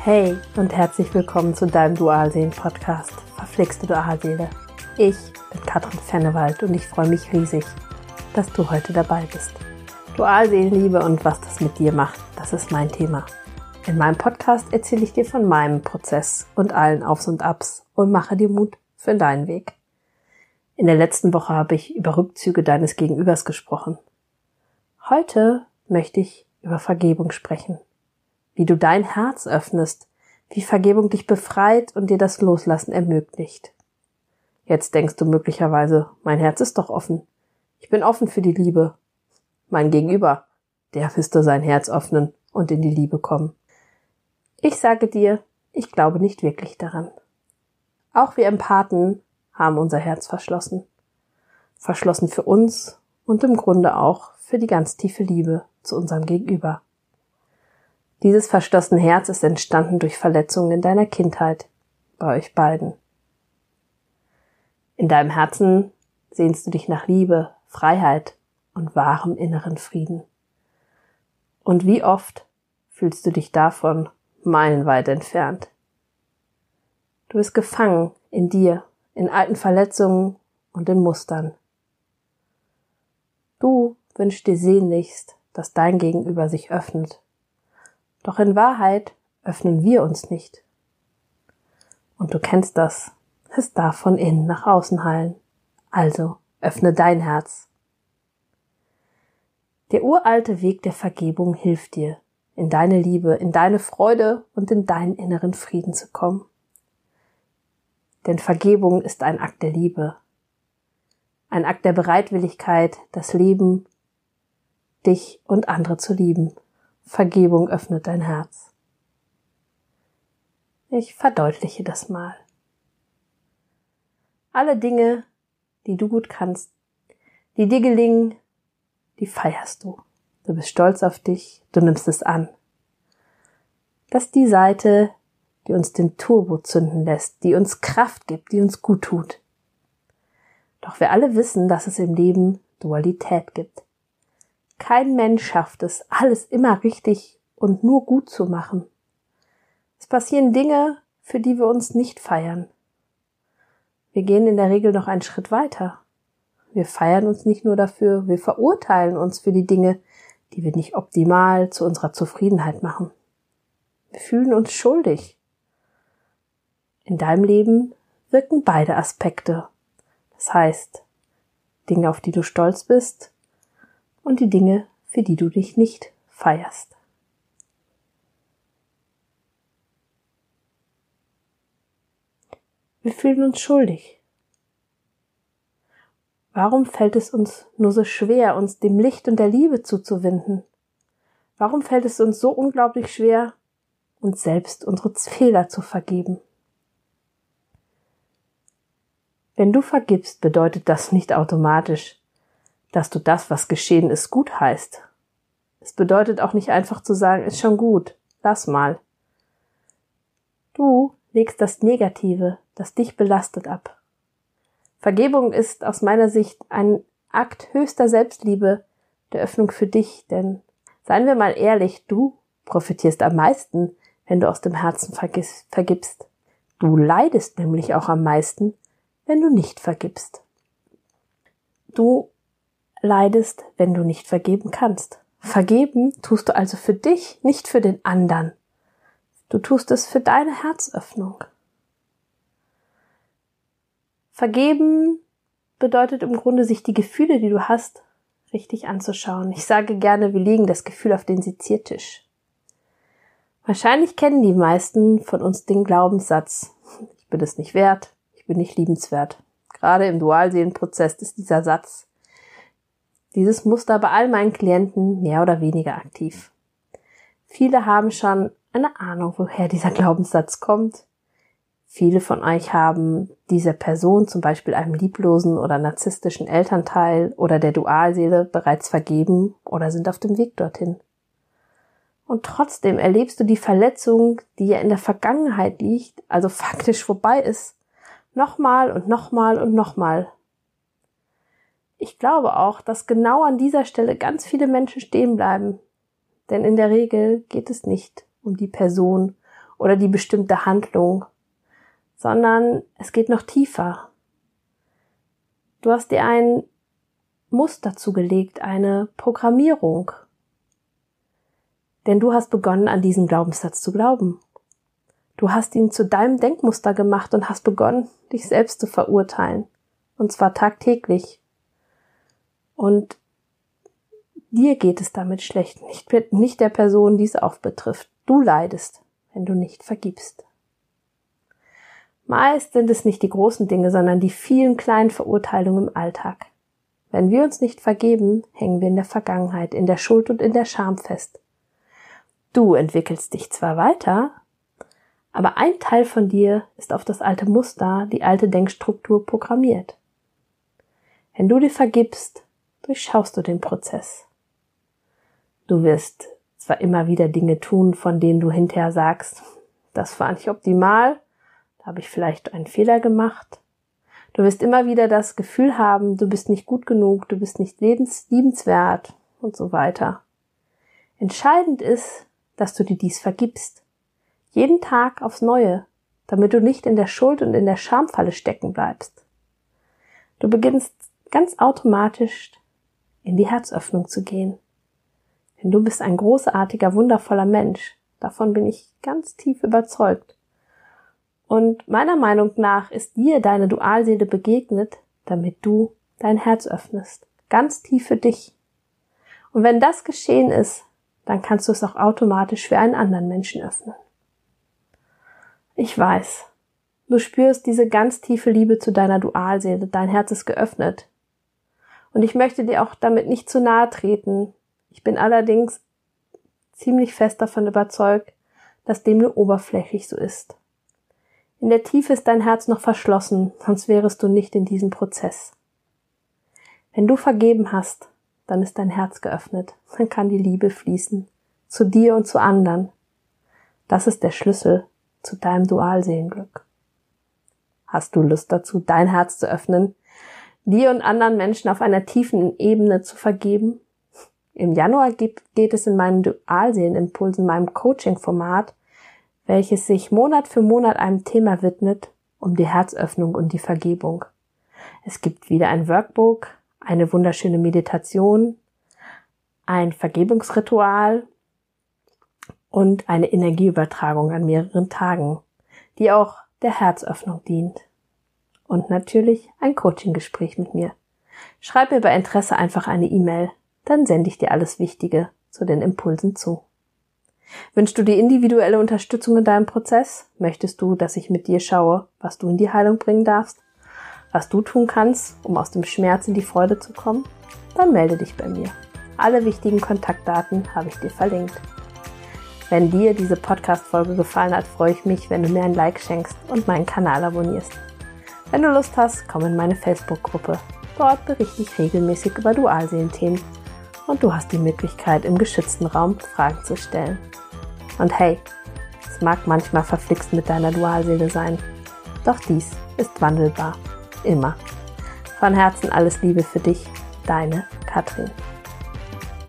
Hey und herzlich willkommen zu deinem Dualseelen-Podcast Verflixte Dualseele. Ich bin Katrin Fennewald und ich freue mich riesig, dass du heute dabei bist. Dualseelenliebe und was das mit dir macht, das ist mein Thema. In meinem Podcast erzähle ich dir von meinem Prozess und allen Aufs und Abs und mache dir Mut für deinen Weg. In der letzten Woche habe ich über Rückzüge deines Gegenübers gesprochen. Heute möchte ich über Vergebung sprechen wie du dein Herz öffnest, wie Vergebung dich befreit und dir das Loslassen ermöglicht. Jetzt denkst du möglicherweise, mein Herz ist doch offen. Ich bin offen für die Liebe. Mein Gegenüber, der müsste sein Herz öffnen und in die Liebe kommen. Ich sage dir, ich glaube nicht wirklich daran. Auch wir Empathen haben unser Herz verschlossen. Verschlossen für uns und im Grunde auch für die ganz tiefe Liebe zu unserem Gegenüber. Dieses verschlossene Herz ist entstanden durch Verletzungen in deiner Kindheit, bei euch beiden. In deinem Herzen sehnst du dich nach Liebe, Freiheit und wahrem inneren Frieden. Und wie oft fühlst du dich davon meilenweit entfernt? Du bist gefangen in dir, in alten Verletzungen und in Mustern. Du wünschst dir sehnlichst, dass dein Gegenüber sich öffnet doch in Wahrheit öffnen wir uns nicht. Und du kennst das. Es darf von innen nach außen heilen. Also öffne dein Herz. Der uralte Weg der Vergebung hilft dir, in deine Liebe, in deine Freude und in deinen inneren Frieden zu kommen. Denn Vergebung ist ein Akt der Liebe, ein Akt der Bereitwilligkeit, das Leben, dich und andere zu lieben. Vergebung öffnet dein Herz. Ich verdeutliche das mal. Alle Dinge, die du gut kannst, die dir gelingen, die feierst du. Du bist stolz auf dich, du nimmst es an. Das ist die Seite, die uns den Turbo zünden lässt, die uns Kraft gibt, die uns gut tut. Doch wir alle wissen, dass es im Leben Dualität gibt. Kein Mensch schafft es, alles immer richtig und nur gut zu machen. Es passieren Dinge, für die wir uns nicht feiern. Wir gehen in der Regel noch einen Schritt weiter. Wir feiern uns nicht nur dafür, wir verurteilen uns für die Dinge, die wir nicht optimal zu unserer Zufriedenheit machen. Wir fühlen uns schuldig. In deinem Leben wirken beide Aspekte. Das heißt, Dinge, auf die du stolz bist und die Dinge, für die du dich nicht feierst. Wir fühlen uns schuldig. Warum fällt es uns nur so schwer, uns dem Licht und der Liebe zuzuwinden? Warum fällt es uns so unglaublich schwer, uns selbst unsere Fehler zu vergeben? Wenn du vergibst, bedeutet das nicht automatisch, dass du das, was geschehen ist, gut heißt. Es bedeutet auch nicht einfach zu sagen, ist schon gut, lass mal. Du legst das Negative, das dich belastet ab. Vergebung ist aus meiner Sicht ein Akt höchster Selbstliebe, der Öffnung für dich, denn seien wir mal ehrlich, du profitierst am meisten, wenn du aus dem Herzen vergibst. Du leidest nämlich auch am meisten, wenn du nicht vergibst. Du leidest, wenn du nicht vergeben kannst. Vergeben tust du also für dich, nicht für den anderen. Du tust es für deine Herzöffnung. Vergeben bedeutet im Grunde, sich die Gefühle, die du hast, richtig anzuschauen. Ich sage gerne, wir legen das Gefühl auf den Seziertisch. Wahrscheinlich kennen die meisten von uns den Glaubenssatz, ich bin es nicht wert, ich bin nicht liebenswert. Gerade im Dualseelenprozess ist dieser Satz dieses Muster bei all meinen Klienten mehr oder weniger aktiv. Viele haben schon eine Ahnung, woher dieser Glaubenssatz kommt. Viele von euch haben dieser Person, zum Beispiel einem lieblosen oder narzisstischen Elternteil oder der Dualseele bereits vergeben oder sind auf dem Weg dorthin. Und trotzdem erlebst du die Verletzung, die ja in der Vergangenheit liegt, also faktisch vorbei ist, nochmal und nochmal und nochmal ich glaube auch, dass genau an dieser Stelle ganz viele Menschen stehen bleiben. Denn in der Regel geht es nicht um die Person oder die bestimmte Handlung, sondern es geht noch tiefer. Du hast dir ein Muster zugelegt, eine Programmierung. Denn du hast begonnen, an diesen Glaubenssatz zu glauben. Du hast ihn zu deinem Denkmuster gemacht und hast begonnen, dich selbst zu verurteilen. Und zwar tagtäglich. Und dir geht es damit schlecht, nicht, nicht der Person, die es auch betrifft. Du leidest, wenn du nicht vergibst. Meist sind es nicht die großen Dinge, sondern die vielen kleinen Verurteilungen im Alltag. Wenn wir uns nicht vergeben, hängen wir in der Vergangenheit, in der Schuld und in der Scham fest. Du entwickelst dich zwar weiter, aber ein Teil von dir ist auf das alte Muster, die alte Denkstruktur programmiert. Wenn du dir vergibst, durchschaust du den Prozess. Du wirst zwar immer wieder Dinge tun, von denen du hinterher sagst, das war nicht optimal, habe ich vielleicht einen Fehler gemacht? Du wirst immer wieder das Gefühl haben, du bist nicht gut genug, du bist nicht lebens liebenswert und so weiter. Entscheidend ist, dass du dir dies vergibst. Jeden Tag aufs Neue, damit du nicht in der Schuld und in der Schamfalle stecken bleibst. Du beginnst ganz automatisch in die Herzöffnung zu gehen. Denn du bist ein großartiger, wundervoller Mensch. Davon bin ich ganz tief überzeugt. Und meiner Meinung nach ist dir deine Dualseele begegnet, damit du dein Herz öffnest. Ganz tief für dich. Und wenn das geschehen ist, dann kannst du es auch automatisch für einen anderen Menschen öffnen. Ich weiß, du spürst diese ganz tiefe Liebe zu deiner Dualseele, dein Herz ist geöffnet. Und ich möchte dir auch damit nicht zu nahe treten. Ich bin allerdings ziemlich fest davon überzeugt, dass dem nur oberflächlich so ist. In der Tiefe ist dein Herz noch verschlossen, sonst wärest du nicht in diesem Prozess. Wenn du vergeben hast, dann ist dein Herz geöffnet, dann kann die Liebe fließen, zu dir und zu anderen. Das ist der Schlüssel zu deinem Dualseelenglück. Hast du Lust dazu, dein Herz zu öffnen, dir und anderen Menschen auf einer tiefen Ebene zu vergeben? Im Januar geht es in meinen Dualseelenimpulsen, meinem Coaching-Format, welches sich Monat für Monat einem Thema widmet, um die Herzöffnung und die Vergebung. Es gibt wieder ein Workbook, eine wunderschöne Meditation, ein Vergebungsritual und eine Energieübertragung an mehreren Tagen, die auch der Herzöffnung dient. Und natürlich ein Coaching-Gespräch mit mir. Schreib mir bei Interesse einfach eine E-Mail, dann sende ich dir alles Wichtige zu den Impulsen zu. Wünschst du dir individuelle Unterstützung in deinem Prozess? Möchtest du, dass ich mit dir schaue, was du in die Heilung bringen darfst? Was du tun kannst, um aus dem Schmerz in die Freude zu kommen? Dann melde dich bei mir. Alle wichtigen Kontaktdaten habe ich dir verlinkt. Wenn dir diese Podcast-Folge gefallen hat, freue ich mich, wenn du mir ein Like schenkst und meinen Kanal abonnierst. Wenn du Lust hast, komm in meine Facebook-Gruppe. Dort berichte ich regelmäßig über Dualseelenthemen und du hast die Möglichkeit, im geschützten Raum Fragen zu stellen. Und hey, es mag manchmal verflixt mit deiner Dualseele sein, doch dies ist wandelbar. Immer. Von Herzen alles Liebe für dich, deine Katrin.